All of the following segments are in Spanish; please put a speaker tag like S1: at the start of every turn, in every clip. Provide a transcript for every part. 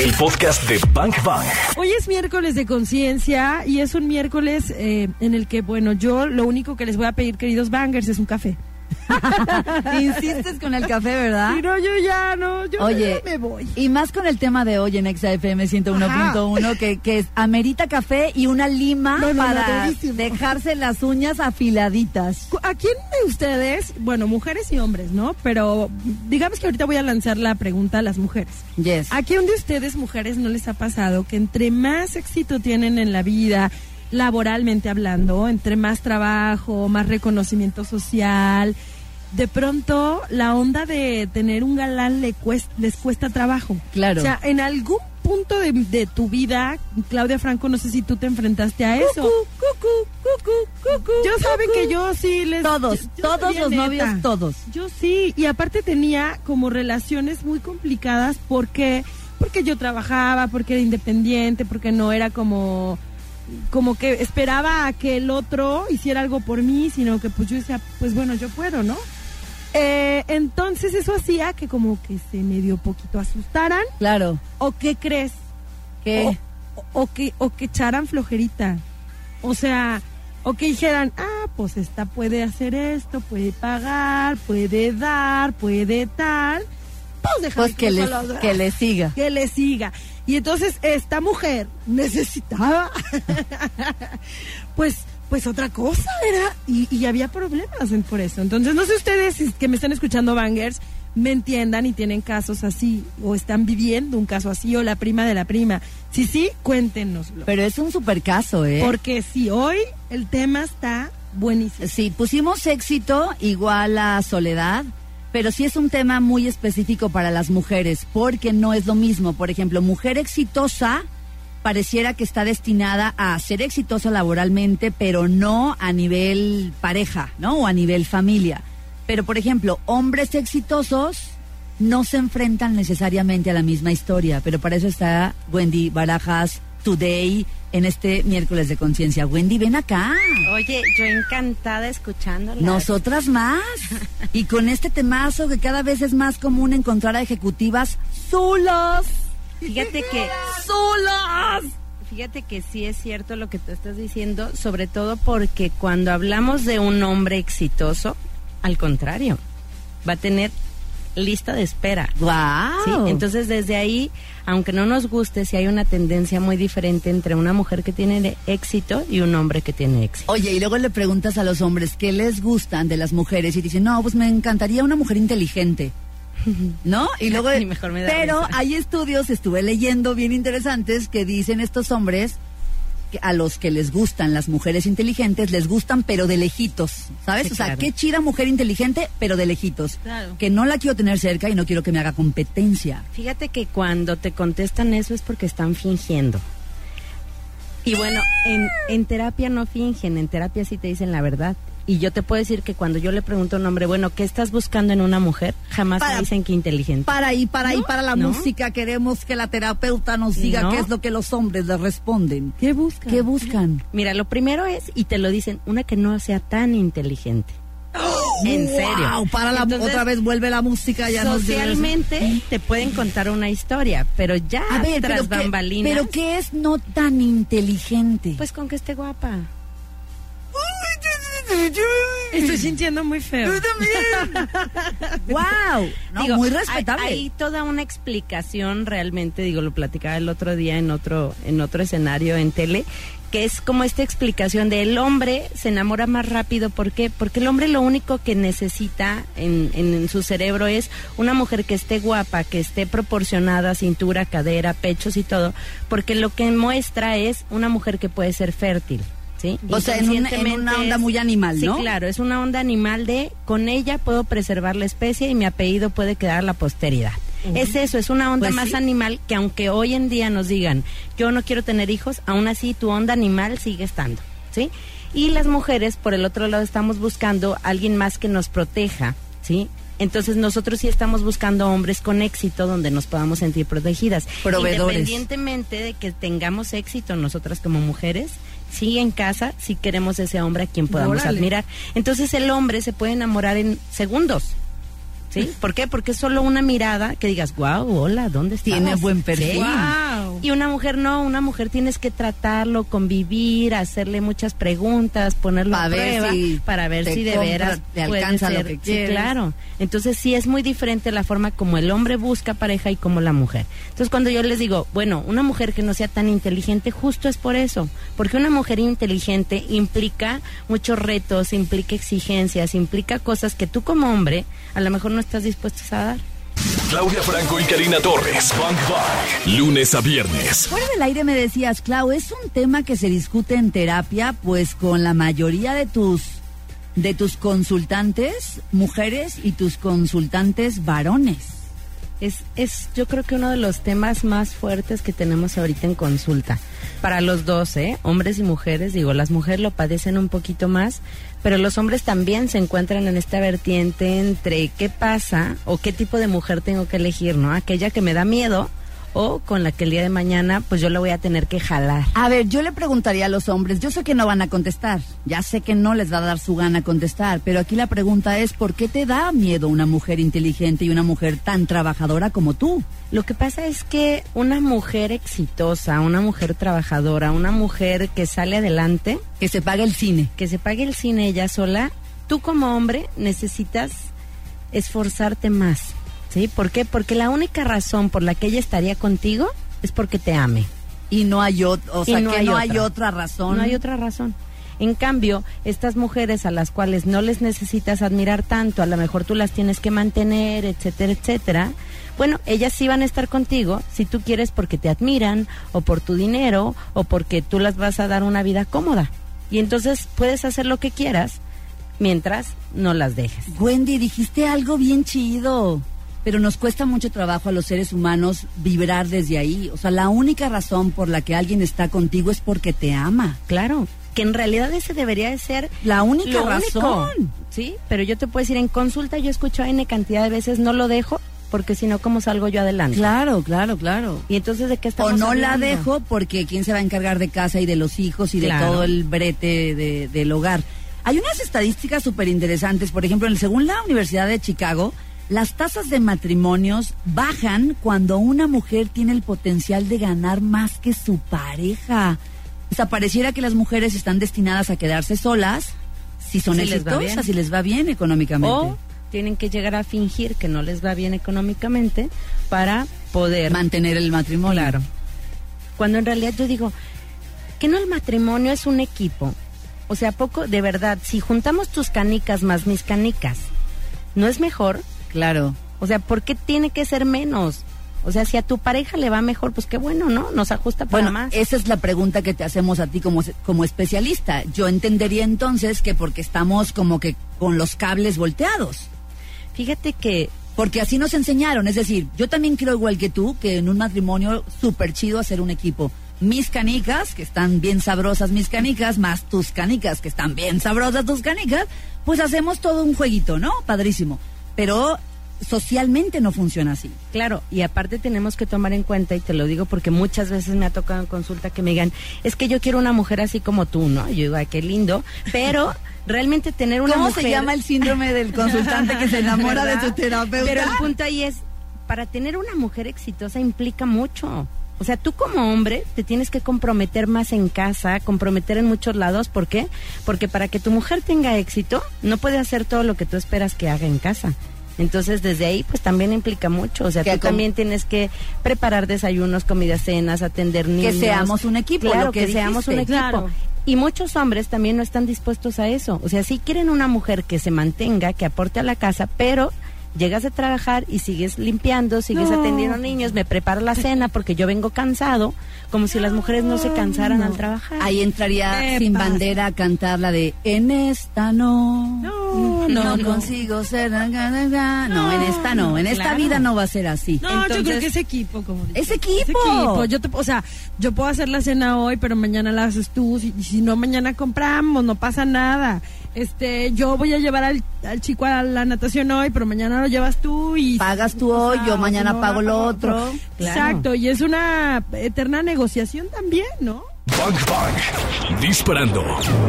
S1: El podcast de Bank Bang.
S2: Hoy es miércoles de conciencia y es un miércoles eh, en el que, bueno, yo lo único que les voy a pedir, queridos bangers, es un café.
S3: Insistes con el café, ¿verdad?
S2: Y no, yo ya no, yo
S3: Oye,
S2: ya me voy.
S3: Y más con el tema de hoy en XFM 101.1, que, que es amerita café y una lima
S2: No, no, no,
S3: para dejarse las uñas afiladitas.
S2: ¿A quién de ustedes, bueno, mujeres y hombres, ¿no? Pero digamos que ahorita voy a lanzar la pregunta a las mujeres.
S3: Yes.
S2: ¿A quién de ustedes, mujeres, no les ha pasado que entre más éxito tienen en la vida, laboralmente hablando, entre más trabajo, más reconocimiento social, de pronto la onda de tener un galán le cues- les cuesta trabajo?
S3: Claro.
S2: O sea, en algún punto de, de tu vida, Claudia Franco, no sé si tú te enfrentaste a eso.
S3: Cucu, cucu, cucu,
S2: Yo saben que yo sí les...
S3: Todos,
S2: yo- yo
S3: todos los
S2: neta.
S3: novios, todos.
S2: Yo sí, y aparte tenía como relaciones muy complicadas porque porque yo trabajaba, porque era independiente, porque no era como como que esperaba a que el otro hiciera algo por mí, sino que pues yo decía, pues bueno, yo puedo, ¿no? Eh, entonces eso hacía que como que se medio poquito asustaran,
S3: Claro.
S2: o qué crees,
S3: Que
S2: o, o que o que echaran flojerita. O sea, o que dijeran, ah, pues esta puede hacer esto, puede pagar, puede dar, puede tal. Pues
S3: pues que le, que le siga.
S2: que le siga. Y entonces esta mujer necesitaba, pues, pues otra cosa era, y, y había problemas en- por eso. Entonces no sé ustedes si- que me están escuchando bangers me entiendan y tienen casos así o están viviendo un caso así o la prima de la prima. Si sí, cuéntenoslo.
S3: Pero es un super caso, ¿eh?
S2: Porque si hoy el tema está buenísimo.
S3: Sí, pusimos éxito igual a soledad, pero sí es un tema muy específico para las mujeres, porque no es lo mismo. Por ejemplo, mujer exitosa pareciera que está destinada a ser exitosa laboralmente, pero no a nivel pareja, ¿no? O a nivel familia. Pero, por ejemplo, hombres exitosos no se enfrentan necesariamente a la misma historia, pero para eso está Wendy Barajas Today en este miércoles de conciencia. Wendy, ven acá.
S4: Oye, yo encantada escuchándola.
S3: Nosotras más. Y con este temazo que cada vez es más común encontrar a ejecutivas solos.
S4: Fíjate que
S3: ¡Solas!
S4: fíjate que sí es cierto lo que tú estás diciendo, sobre todo porque cuando hablamos de un hombre exitoso, al contrario, va a tener lista de espera.
S3: ¡Wow!
S4: ¿sí? Entonces, desde ahí, aunque no nos guste, sí hay una tendencia muy diferente entre una mujer que tiene éxito y un hombre que tiene éxito.
S3: Oye, y luego le preguntas a los hombres qué les gustan de las mujeres y dicen, no, pues me encantaría una mujer inteligente. ¿No? Y luego,
S4: Y mejor me da
S3: pero
S4: risa.
S3: hay estudios, estuve leyendo bien interesantes, que dicen estos hombres a los que les gustan las mujeres inteligentes, les gustan pero de lejitos, ¿sabes?
S4: Sí,
S3: o sea,
S4: claro.
S3: qué chida mujer inteligente, pero de lejitos.
S2: Claro.
S3: Que no la quiero tener cerca y no quiero que me haga competencia.
S4: Fíjate que cuando te contestan eso es porque están fingiendo. Y bueno, en, en terapia no fingen, en terapia sí te dicen la verdad. Y yo te puedo decir que cuando yo le pregunto a un hombre, bueno, ¿qué estás buscando en una mujer? Jamás
S3: Para-
S4: me dicen que inteligente.
S3: Para ahí, para ahí,
S4: ¿No?
S3: para la
S4: ¿No?
S3: música, queremos que la terapeuta nos diga
S4: ¿No?
S3: qué es lo que los hombres les responden.
S2: ¿Qué buscan?
S3: ¿Qué buscan?
S4: Mira, lo primero es, y te lo dicen, una que no sea tan inteligente. En serio.
S3: Wow, para la,
S4: Entonces,
S3: otra vez vuelve la música, ya nos.
S4: Socialmente te pueden contar una historia, pero ya
S3: A ver,
S4: tras
S3: pero
S4: bambalinas,
S3: pero qué es no tan inteligente.
S4: pues con que esté guapa.
S2: Estoy sintiendo muy feo.
S3: wow, no,
S4: Digo,
S3: muy
S4: hay-
S3: respetable.
S4: Hay, toda una explicación realmente, digo, lo platicaba el otro día en otro, en otro escenario en tele, que es como esta explicación de el hombre se enamora más rápido, ¿por qué? Porque el hombre lo único que necesita en, en, en su cerebro es una mujer que esté guapa, que esté proporcionada, cintura, cadera, pechos y todo, porque lo que muestra es una mujer que puede ser fértil. ¿Sí?
S3: O sea, en una- en una
S4: Inconscientemente
S3: onda
S4: es-
S3: muy animal,
S4: sí,
S3: ¿no?
S4: claro, es una onda animal de con ella puedo preservar la especie y mi apellido puede quedar a la posteridad. Es eso, es una onda
S3: Pues
S4: más
S3: sí.
S4: animal que aunque hoy en día nos digan yo no quiero tener hijos, aún así tu onda animal sigue estando, ¿sí? Y las mujeres, por el otro lado, estamos buscando a alguien más que nos proteja, ¿sí? Entonces nosotros sí estamos buscando hombres con éxito donde nos podamos sentir protegidas.
S3: Proveedores.
S4: Independientemente de que tengamos éxito nosotras como mujeres, sí en casa, sí queremos ese hombre a quien podamos
S2: Órale.
S4: admirar. Entonces el hombre se puede enamorar en segundos. ¿Sí? ¿Por qué? Porque es solo una mirada que digas, wow, hola, ¿dónde estás?
S3: Tiene buen perfil.
S4: Sí.
S2: Wow.
S4: Y una mujer no, una mujer tienes que tratarlo, convivir, hacerle muchas preguntas, ponerlo a
S3: ver
S4: prueba
S3: si
S4: para ver si de
S3: compra,
S4: veras
S3: te alcanza lo
S4: ser. Sí, claro. Entonces sí es muy diferente la forma como el hombre busca pareja y como la mujer. Entonces cuando yo les digo, bueno, una mujer que no sea tan inteligente, justo es por eso, porque una mujer inteligente implica muchos retos, implica exigencias, implica cosas que tú como hombre a lo mejor no estás dispuesto a dar.
S1: Claudia Franco y Karina Torres. Bang Bang. Lunes a viernes.
S3: Fuera del aire me decías, Clau, es un tema que se discute en terapia, pues con la mayoría de tus de tus consultantes mujeres y tus consultantes varones.
S4: Es, es, yo creo que uno de los temas más fuertes que tenemos ahorita en consulta. Para los dos, ¿eh? Hombres y mujeres, digo, las mujeres lo padecen un poquito más, pero los hombres también se encuentran en esta vertiente entre qué pasa o qué tipo de mujer tengo que elegir, ¿no? Aquella que me da miedo o con la que el día de mañana, pues yo la voy a tener que jalar.
S3: A ver, yo le preguntaría a los hombres, yo sé que no van a contestar, ya sé que no les va a dar su gana contestar, pero aquí la pregunta es, ¿por qué te da miedo una mujer inteligente y una mujer tan trabajadora como tú?
S4: Lo que pasa es que una mujer exitosa, una mujer trabajadora, una mujer que sale adelante,
S3: Que se pague el cine.
S4: que se pague el cine ella sola, tú como hombre necesitas esforzarte más. ¿Sí? ¿Por qué? Porque la única razón por la que ella estaría contigo es porque te ame.
S3: Y no hay, o
S4: Y
S3: sea,
S4: no
S3: que
S4: hay
S3: no
S4: otra.
S3: hay otra razón.
S4: No hay otra razón. En cambio, estas mujeres a las cuales no les necesitas admirar tanto, a lo mejor tú las tienes que mantener, etcétera, etcétera. Bueno, ellas sí van a estar contigo si tú quieres porque te admiran o por tu dinero o porque tú las vas a dar una vida cómoda. Y entonces puedes hacer lo que quieras mientras no las dejes.
S3: Wendy, dijiste algo bien chido, pero nos cuesta mucho trabajo a los seres humanos vibrar desde ahí. O sea, la única razón por la que alguien está contigo es porque te ama.
S4: Claro, que en realidad ese debería de ser
S3: La única
S4: lo
S3: razón.
S4: único. Sí, pero yo te puedo decir, en consulta yo escucho N cantidad de veces, no lo dejo, porque si no, ¿cómo salgo yo adelante?
S3: Claro, claro, claro.
S4: Y entonces, ¿de qué
S3: O
S4: estamos
S3: no la dejo porque quién se va a encargar de casa y de los hijos y de todo el brete de- del hogar. Hay unas estadísticas súper interesantes. Por ejemplo, en- según la Universidad de Chicago, las tasas de matrimonios bajan cuando una mujer tiene el potencial de ganar más que su pareja. O sea, pareciera que las mujeres están destinadas a quedarse solas si son
S4: Si les
S3: exitosas, si les va bien económicamente.
S4: O tienen que llegar a fingir que no les va bien económicamente para poder...
S3: mantener el matrimonio.
S4: Claro. Cuando en realidad yo digo, que no el matrimonio es un equipo. O sea, poco, de verdad, si juntamos tus canicas más mis canicas, ¿no es mejor?
S3: Claro.
S4: O sea, ¿por qué tiene que ser menos? O sea, si a tu pareja le va mejor, pues qué bueno, ¿no? Nos ajusta para
S3: Bueno,
S4: más.
S3: esa es la pregunta que te hacemos a ti como, como especialista. Yo entendería entonces que porque estamos como que con los cables volteados.
S4: Fíjate que
S3: Porque así nos enseñaron. Es decir, yo también creo igual que tú que en un matrimonio súper chido hacer un equipo. Mis canicas, que están bien sabrosas mis canicas, más tus canicas, que están bien sabrosas tus canicas, pues hacemos todo un jueguito, ¿no? Padrísimo. Pero socialmente no funciona así.
S4: Claro, y aparte tenemos que tomar en cuenta, y te lo digo porque muchas veces me ha tocado en consulta que me digan, es que yo quiero una mujer así como tú, ¿no? Yo digo, ay, qué lindo, pero realmente tener una
S3: ¿Cómo
S4: mujer...
S3: se llama el síndrome del consultante que se enamora de su terapeuta?
S4: Pero el punto ahí es, para tener una mujer exitosa implica mucho. O sea, tú como hombre te tienes que comprometer más en casa, comprometer en muchos lados. ¿Por qué? Porque para que tu mujer tenga éxito, no puede hacer todo lo que tú esperas que haga en casa. Entonces, desde ahí, pues también implica mucho. O sea,
S3: Que
S4: tú también tienes que preparar desayunos, comidas, cenas, atender niños.
S3: seamos un equipo,
S4: Claro,
S3: lo que
S4: seamos un equipo.
S2: Claro.
S4: Y muchos hombres también no están dispuestos a eso. O sea, sí quieren una mujer que se mantenga, que aporte a la casa, pero llegas a trabajar y sigues limpiando, sigues
S2: No.
S4: atendiendo niños, me preparo la cena porque yo vengo cansado, como si las mujeres no se cansaran al trabajar.
S3: Ahí entraría
S2: ¿Qué
S3: sin
S2: pasa?
S3: bandera a cantar la de En esta no.
S2: No, no, no.
S3: consigo ser. na, na, na, na". No, en esta no. En esta
S4: claro.
S3: vida no va a ser así.
S2: No, yo
S4: Entonces-
S2: creo que es equipo, como dices.
S3: ¡Es equipo!
S2: Yo te, o sea, yo puedo hacer la cena hoy, pero mañana la haces tú. Si, y si no, mañana compramos, no pasa nada. Este, yo voy a llevar al, al chico a la natación hoy, pero mañana lo llevas tú y
S3: Pagas tú hoy, yo mañana
S2: no,
S3: pago lo otro.
S4: Claro.
S2: Exacto, y es una eterna negociación también, ¿no?
S1: Bang Bang. Disparando.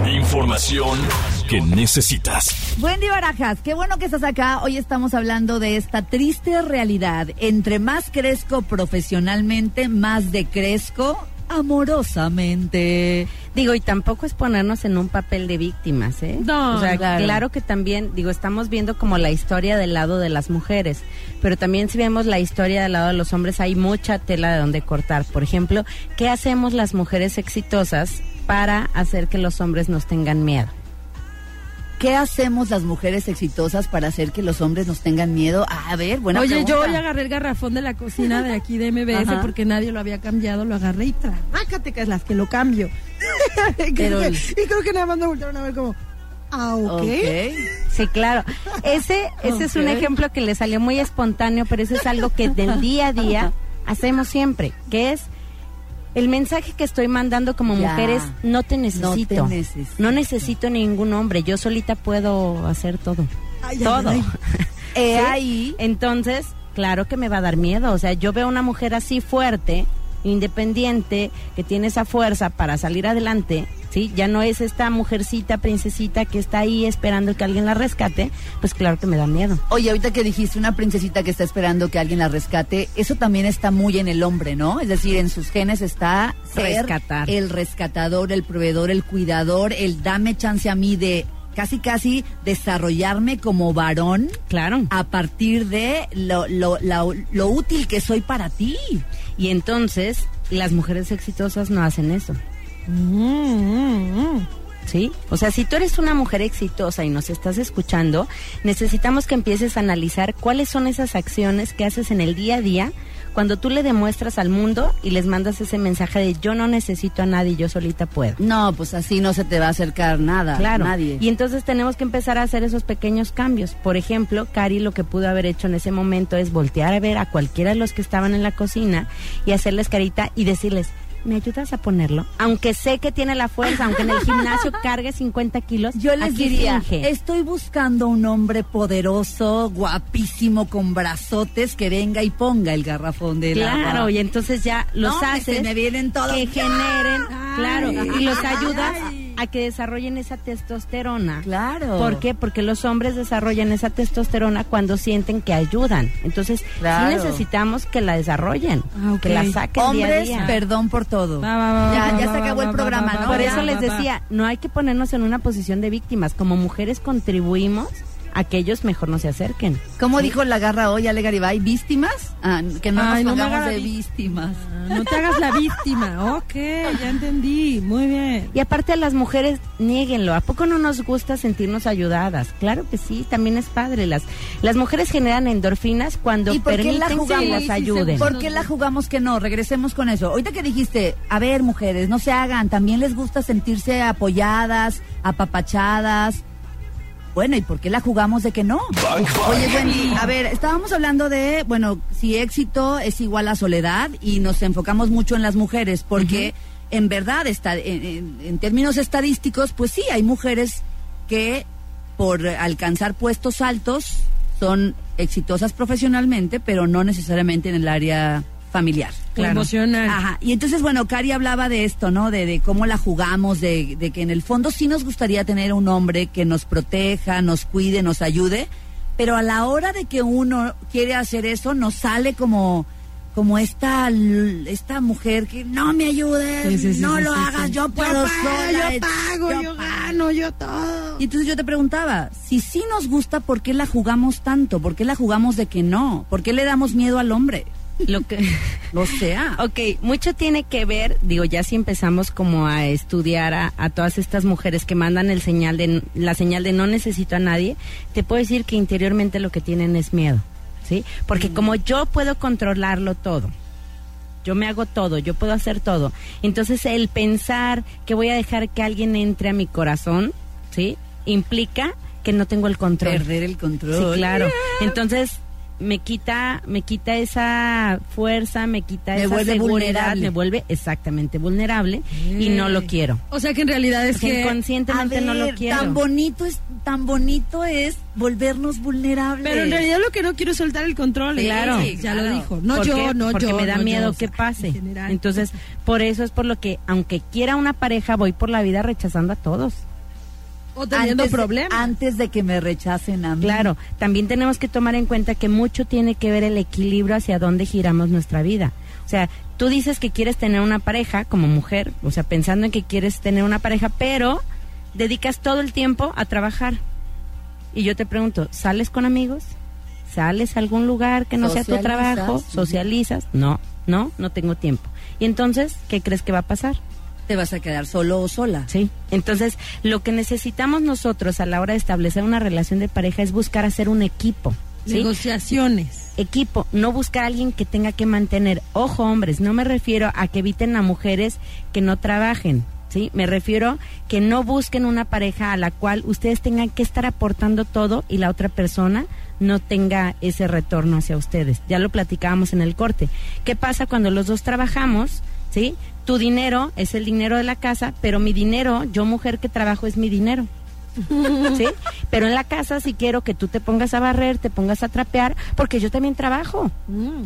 S1: Información que necesitas.
S3: Wendy Barajas, qué bueno que estás acá. Hoy estamos hablando de esta triste realidad. Entre más crezco profesionalmente, más decrezco amorosamente.
S4: Digo, y tampoco es ponernos en un papel de víctimas, ¿eh?
S2: No,
S4: o sea,
S3: claro.
S4: claro. que también, digo, estamos viendo como la historia del lado de las mujeres, pero también si vemos la historia del lado de los hombres, hay mucha tela de donde cortar. Por ejemplo, ¿qué hacemos las mujeres exitosas para hacer que los hombres nos tengan miedo?
S3: ¿Qué hacemos las mujeres exitosas para hacer que los hombres nos tengan miedo? A ver, buena
S2: Oye,
S3: pregunta.
S2: yo hoy agarré el garrafón de la cocina de aquí de MBS
S3: Ajá.
S2: porque nadie lo había cambiado, lo agarré y trácate que es las que lo cambio. y,
S3: Pero-
S2: creo que, y creo que nada más me voltearon a ver como, ah, ok.
S3: Ok.
S4: Sí, claro. Ese, ese es un ejemplo que le salió muy espontáneo, pero eso es algo que del día a día hacemos siempre, que es el mensaje que estoy mandando como
S3: Ya.
S4: mujeres, no te necesito.
S3: necesito.
S4: No necesito ningún hombre, yo solita puedo hacer todo.
S2: Ay,
S4: todo.
S2: ay.
S3: Eh,
S4: ¿Sí?
S3: ahí,
S4: Entonces, claro que me va a dar miedo. O sea, yo veo una mujer así fuerte, independiente, que tiene esa fuerza para salir adelante, ¿sí? Ya no es esta mujercita, princesita que está ahí esperando que alguien la rescate, pues claro que me da miedo.
S3: Oye, ahorita que dijiste una princesita que está esperando que alguien la rescate, eso también está muy en el hombre, ¿no? Es decir, en sus genes está ser
S4: Rescatar.
S3: el rescatador, el proveedor, el cuidador, el dame chance a mí de casi casi desarrollarme como varón
S4: Claro.
S3: a partir de lo, lo, la- lo útil que soy para ti.
S4: Y entonces, las mujeres exitosas no hacen eso. ¿Sí? O sea, si tú eres una mujer exitosa y nos estás escuchando, necesitamos que empieces a analizar cuáles son esas acciones que haces en el día a día cuando tú le demuestras al mundo y les mandas ese mensaje de yo no necesito a nadie, yo solita puedo.
S3: No, pues así no se te va a acercar nada,
S4: Claro.
S3: nadie.
S4: Y entonces tenemos que empezar a hacer esos pequeños cambios. Por ejemplo, Cari lo que pudo haber hecho en ese momento es voltear a ver a cualquiera de los que estaban en la cocina y hacerles carita y decirles, ¿me ayudas a ponerlo? Aunque sé que tiene la fuerza, aunque en el gimnasio cargue 50 kilos,
S3: Yo les
S4: aquí
S3: diría,
S4: finge.
S3: estoy buscando un hombre poderoso, guapísimo, con brazotes, que venga y ponga el garrafón de
S4: Claro, y entonces ya los
S3: No, que
S4: haces
S3: se me vienen todos.
S4: que generen,
S2: Ay.
S4: claro, y los ayudas a que desarrollen esa testosterona.
S3: Claro.
S4: ¿Por qué? Porque los hombres desarrollan esa testosterona cuando sienten que ayudan. Entonces,
S3: Claro.
S4: sí necesitamos que la desarrollen,
S2: Ah,
S4: que la saquen
S3: Hombres,
S4: día a día.
S3: perdón por todo.
S2: Va, va, va,
S3: ya ya se acabó el programa, ¿no?
S4: Por eso les decía, no hay que ponernos en una posición de víctimas. Como mujeres contribuimos a que ellos mejor no se acerquen.
S3: ¿Cómo dijo la garra hoy, Ale Garibay? ¿Víctimas? Ah, que no
S2: Ay, no
S3: nos
S2: me
S3: pongamos
S2: haga
S3: de víctimas.
S2: Ah, No te hagas la víctima. Ok, ya entendí. Muy bien.
S4: Y aparte a las mujeres, niéguenlo. ¿A poco no nos gusta sentirnos ayudadas? Claro que sí, también es padre. Las, las mujeres generan endorfinas cuando
S3: ¿Y por qué la
S4: permiten que las ayuden.
S3: ¿Por qué la jugamos que no? Regresemos con eso. Ahorita que dijiste, a ver, mujeres, no se hagan, también les gusta sentirse apoyadas, apapachadas. Bueno, ¿y por qué la jugamos de que no? Oye, Wendy, a ver, estábamos hablando de, bueno, si éxito es igual a soledad y nos enfocamos mucho en las mujeres, porque en verdad, está, en, en- en términos estadísticos, pues sí, hay mujeres que por alcanzar puestos altos son exitosas profesionalmente, pero no necesariamente en el área familiar.
S2: Claro. Emocional.
S3: Ajá. Y entonces, bueno, Cari hablaba de esto, ¿no? De, de cómo la jugamos, de, de que en el fondo sí nos gustaría tener un hombre que nos proteja, nos cuide, nos ayude, pero a la hora de que uno quiere hacer eso, nos sale como como esta esta mujer que no me ayudes,
S2: Sí, sí, sí,
S3: no lo hagas, yo puedo
S2: pago,
S3: sola,
S2: yo pago, yo, gano, yo todo.
S3: y entonces yo te preguntaba, si sí nos gusta, ¿por qué la jugamos tanto? ¿Por qué la jugamos de que no? ¿Por qué le damos miedo al hombre?
S4: Lo que...
S3: O sea,
S4: Ok, mucho tiene que ver, digo, ya si empezamos como a estudiar a, a todas estas mujeres que mandan el señal de, la señal de no necesito a nadie, te puedo decir que interiormente lo que tienen es miedo, ¿sí? Porque como yo puedo controlarlo todo, yo me hago todo, yo puedo hacer todo, entonces el pensar que voy a dejar que alguien entre a mi corazón, ¿sí? Implica que no tengo el control.
S3: perder el control.
S4: Sí, claro. Entonces me quita, me quita esa fuerza, me quita
S3: Me
S4: esa
S3: vuelve
S4: seguridad,
S3: vulnerable.
S4: me vuelve exactamente vulnerable y no lo quiero.
S2: O sea que en realidad es
S4: O sea,
S2: que
S4: inconscientemente
S3: A
S4: no lo
S3: ver,
S4: quiero.
S3: Tan bonito es, tan bonito es volvernos vulnerables.
S2: Pero en realidad lo que no quiero es soltar el control. ¿eh?
S4: Claro.
S2: ya lo dijo. No
S4: ¿Por
S2: yo,
S4: qué?
S2: no
S4: Porque
S2: yo.
S4: me da
S2: no
S4: miedo
S2: yo,
S4: que pase.
S2: en.
S4: Entonces, por eso es por lo que, aunque quiera una pareja, voy por la vida rechazando a todos.
S2: O teniendo
S3: antes,
S2: problemas.
S3: antes de que me rechacen a mí.
S4: Claro, también tenemos que tomar en cuenta que mucho tiene que ver el equilibrio hacia dónde giramos nuestra vida. O sea, tú dices que quieres tener una pareja como mujer, o sea, pensando en que quieres tener una pareja, pero dedicas todo el tiempo a trabajar. Y yo te pregunto, ¿sales con amigos? ¿Sales a algún lugar que no sea tu trabajo? ¿Socializas? No, no, no tengo tiempo. Y entonces, ¿qué crees que va a pasar?
S3: Te vas a quedar solo o sola.
S4: Sí. Entonces, lo que necesitamos nosotros a la hora de establecer una relación de pareja es buscar hacer un equipo. ¿sí?
S2: Negociaciones.
S4: Equipo, no buscar a alguien que tenga que mantener. Ojo, hombres, no me refiero a que eviten a mujeres que no trabajen. ¿Sí? Me refiero que no busquen una pareja a la cual ustedes tengan que estar aportando todo y la otra persona no tenga ese retorno hacia ustedes. Ya lo platicábamos en el corte. ¿Qué pasa cuando los dos trabajamos? ¿Sí? Tu dinero es el dinero de la casa, pero mi dinero, yo mujer que trabajo, es mi dinero. ¿Sí? Pero en la casa sí quiero que tú te pongas a barrer, te pongas a trapear, porque yo también trabajo.
S2: Mm.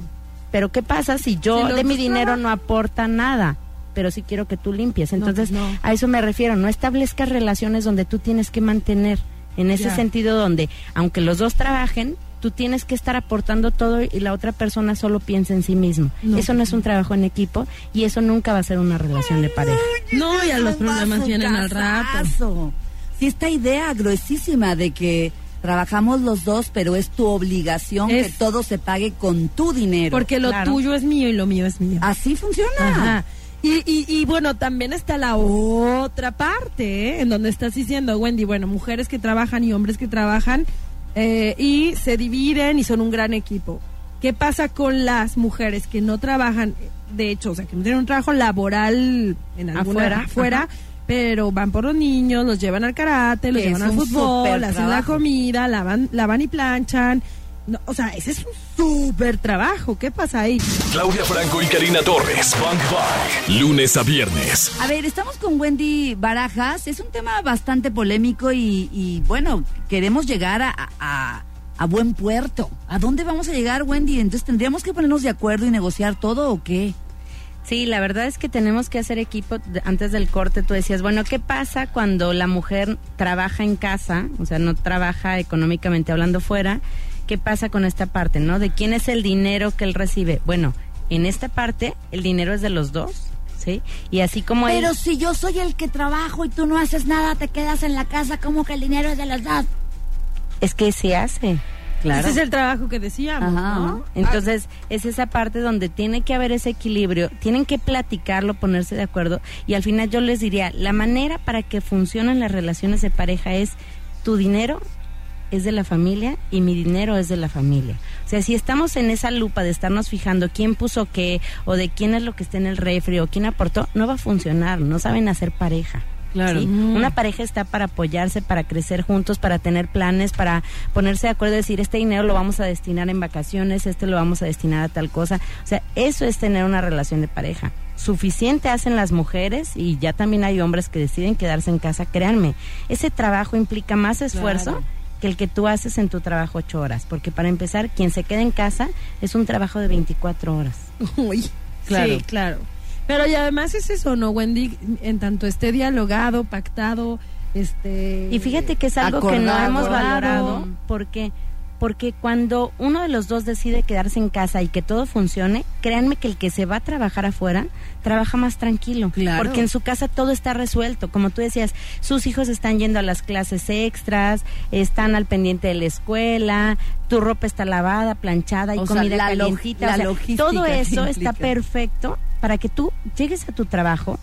S4: Pero ¿qué pasa si yo
S2: Si
S4: de mi dinero no aporta nada? Pero sí quiero que tú limpies. Entonces,
S2: pues no.
S4: a eso me refiero. No establezcas relaciones donde tú tienes que mantener. En ese sentido donde, aunque los dos trabajen, tú tienes que estar aportando todo y la otra persona solo piensa en sí mismo.
S2: No.
S4: Eso no es un trabajo en equipo y eso nunca va a ser una relación de pareja.
S2: No, ya los problemas vienen al rato.
S3: Sí, esta idea gruesísima de que trabajamos los dos, pero es tu obligación
S2: Es-
S3: que todo se pague con tu dinero.
S2: Porque lo
S4: Claro.
S2: tuyo es mío y lo mío es mío.
S3: así funciona.
S2: Ajá. Y, y, y bueno, también está la otra parte, ¿eh? en donde estás diciendo, Wendy, bueno, mujeres que trabajan y hombres que trabajan eh, y se dividen y son un gran equipo. ¿Qué pasa con las mujeres que no trabajan, de hecho, o sea, que no tienen un trabajo laboral en alguna
S4: Afuera,
S2: pero van por los niños, los llevan al karate, los llevan al fútbol, hacen la comida, lavan, lavan y planchan? No, o sea, ese es un súper trabajo. ¿Qué pasa ahí?
S1: Claudia Franco y Karina Torres. Bang. Lunes a viernes.
S3: A ver, estamos con Wendy Barajas. Es un tema bastante polémico y, y, bueno, queremos llegar a, a- a buen puerto. ¿A dónde vamos a llegar, Wendy? Entonces, ¿tendríamos que ponernos de acuerdo y negociar todo o qué?
S4: Sí, la verdad es que tenemos que hacer equipo. Antes del corte tú decías, bueno, ¿qué pasa cuando la mujer trabaja en casa? O sea, no trabaja económicamente hablando fuera. ¿Qué pasa con esta parte, no? ¿De quién es el dinero que él recibe? Bueno, en esta parte el dinero es de los dos, ¿sí? Y así como él...
S3: Pero si yo soy el que trabajo y tú no haces nada, te quedas en la casa, como que el dinero es de los dos?
S4: Es que se hace.
S2: Ese es el trabajo que decíamos,
S3: Ajá.
S2: ¿no?
S4: Entonces, es esa parte donde tiene que haber ese equilibrio, tienen que platicarlo, ponerse de acuerdo y al final yo les diría, la manera para que funcionen las relaciones de pareja es tu dinero es de la familia y mi dinero es de la familia. O sea, si estamos en esa lupa de estarnos fijando quién puso qué o de quién es lo que está en el refri o quién aportó, no va a funcionar, no saben hacer pareja.
S2: Claro.
S4: ¿sí?
S2: Mm.
S4: Una pareja está para apoyarse, para crecer juntos, para tener planes, para ponerse de acuerdo y decir, este dinero lo vamos a destinar en vacaciones, este lo vamos a destinar a tal cosa. O sea, eso es tener una relación de pareja. Suficiente hacen las mujeres y ya también hay hombres que deciden quedarse en casa. Créanme, ese trabajo implica más esfuerzo
S2: Claro.
S4: Que el que tú haces en tu trabajo ocho horas. Porque para empezar, quien se queda en casa es un trabajo de 24 horas.
S2: Uy,
S3: Claro.
S2: Sí, claro. Pero y además es eso, ¿no, Wendy? En tanto esté dialogado, pactado, este...
S4: Y fíjate que es algo que no hemos valorado porque porque cuando uno de los dos decide quedarse en casa y que todo funcione, créanme que el que se va a trabajar afuera trabaja más tranquilo,
S3: Claro.
S4: porque en su casa todo está resuelto, como tú decías, sus hijos están yendo a las clases extras, están al pendiente de la escuela, tu ropa está lavada, planchada y
S3: O sea,
S4: comida
S3: la
S4: calientita,
S3: la
S4: o sea,
S3: logística
S4: todo eso está perfecto para que tú llegues a tu trabajo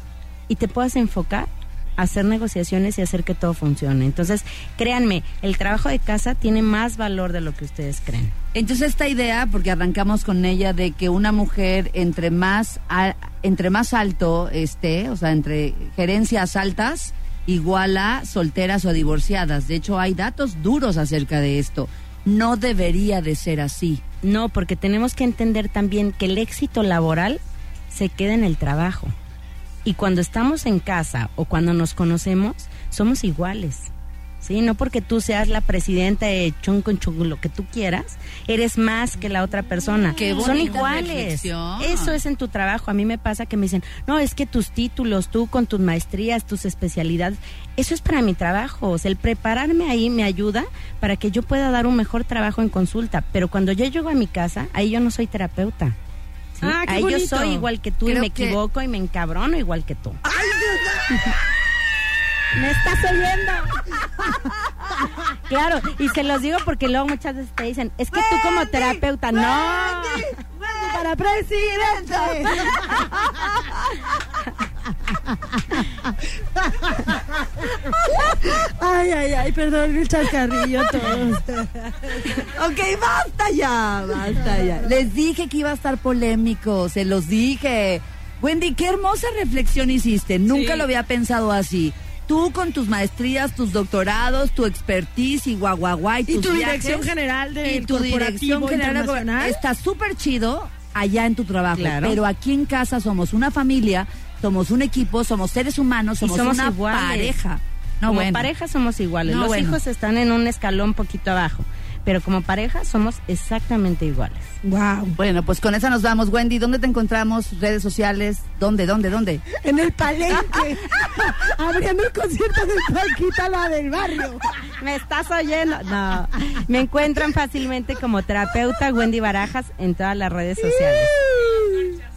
S4: y te puedas enfocar hacer negociaciones y hacer que todo funcione. Entonces, créanme, el trabajo de casa tiene más valor de lo que ustedes creen.
S3: Entonces esta idea, porque arrancamos con ella de que una mujer entre más a- entre más alto esté, o sea, entre gerencias altas, igual a solteras o divorciadas. De hecho, hay datos duros acerca de esto. No debería de ser así.
S4: No, porque tenemos que entender también que el éxito laboral se queda en el trabajo. Y cuando estamos en casa o cuando nos conocemos, somos iguales. ¿sí? No porque tú seas la presidenta de Chun, lo que tú quieras, eres más que la otra persona.
S3: Qué
S4: Son iguales.
S3: reflexión.
S4: Eso es en tu trabajo. A mí me pasa que me dicen, no, es que tus títulos, tú con tus maestrías, tus especialidades, eso es para mi trabajo. O sea, el prepararme ahí me ayuda para que yo pueda dar un mejor trabajo en consulta. Pero cuando yo llego a mi casa, ahí yo no soy terapeuta. ¿Sí?
S2: Ah, qué
S4: ahí yo soy igual que tú y me
S3: que-
S4: equivoco y me encabrono igual que tú. ¿Me estás oyendo? claro, y se los digo porque luego muchas veces te dicen, es que tú como terapeuta, no.
S2: Para presidente. Ay, ay, ay, perdón el chascarrillo todos.
S3: Ok, basta ya, basta ya. Les dije que iba a estar polémico, se los dije. Wendy, qué hermosa reflexión hiciste. Nunca
S2: Sí.
S3: lo había pensado así. Tú con tus maestrías, tus doctorados, tu expertise y guaguaguá y,
S2: Y
S3: tus
S2: tu
S3: viajes,
S2: dirección general de
S3: y tu dirección general está súper chido allá en tu trabajo.
S4: Claro.
S3: Pero aquí en casa somos una familia, somos un equipo, somos seres humanos,
S4: Y
S3: somos,
S4: somos
S3: una
S4: iguales.
S3: pareja. No,
S4: como
S3: bueno.
S4: pareja somos iguales.
S3: No,
S4: Los
S3: bueno.
S4: hijos están en un escalón poquito abajo, pero como pareja somos exactamente iguales.
S2: Wow.
S3: Bueno, pues con esa nos vamos. Wendy, ¿dónde te encontramos? Redes sociales. ¿Dónde, dónde, dónde?
S2: En el palenque. abriendo el concierto de Paquita, la del barrio.
S4: ¿Me estás oyendo? No. Me encuentran fácilmente como terapeuta Wendy Barajas en todas las redes sociales.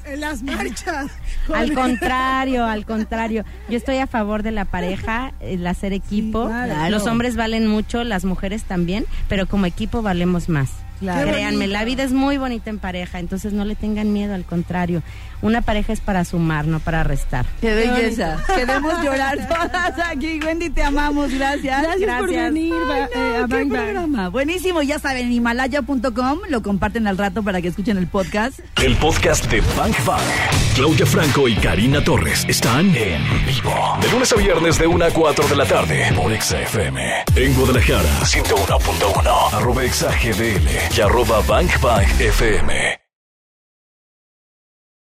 S2: En las marchas.
S4: Al
S2: Con-
S4: contrario, al contrario. Yo estoy a favor de la pareja, el hacer equipo.
S2: Sí, claro.
S3: Claro.
S4: Los hombres valen mucho, las mujeres también, pero como equipo valemos más.
S3: Claro.
S4: Créanme, la vida es muy bonita en pareja, entonces no le tengan miedo, al contrario. Una pareja es para sumar, no para restar.
S3: Qué belleza. Queremos llorar todas aquí. Wendy, te amamos. Gracias.
S2: Gracias, por venir
S3: Ay, no,
S2: eh, a
S3: qué
S2: Bang Bang.
S3: programa. Buenísimo. Ya saben, himalaya.com. Lo comparten al rato para que escuchen el podcast.
S1: El podcast de Bang Bang. Claudia Franco y Karina Torres están en vivo. De lunes a viernes de 1 a 4 de la tarde por Exa FM. En Guadalajara, 101.1. Arroba Exa GDL y arroba Bang Bang FM.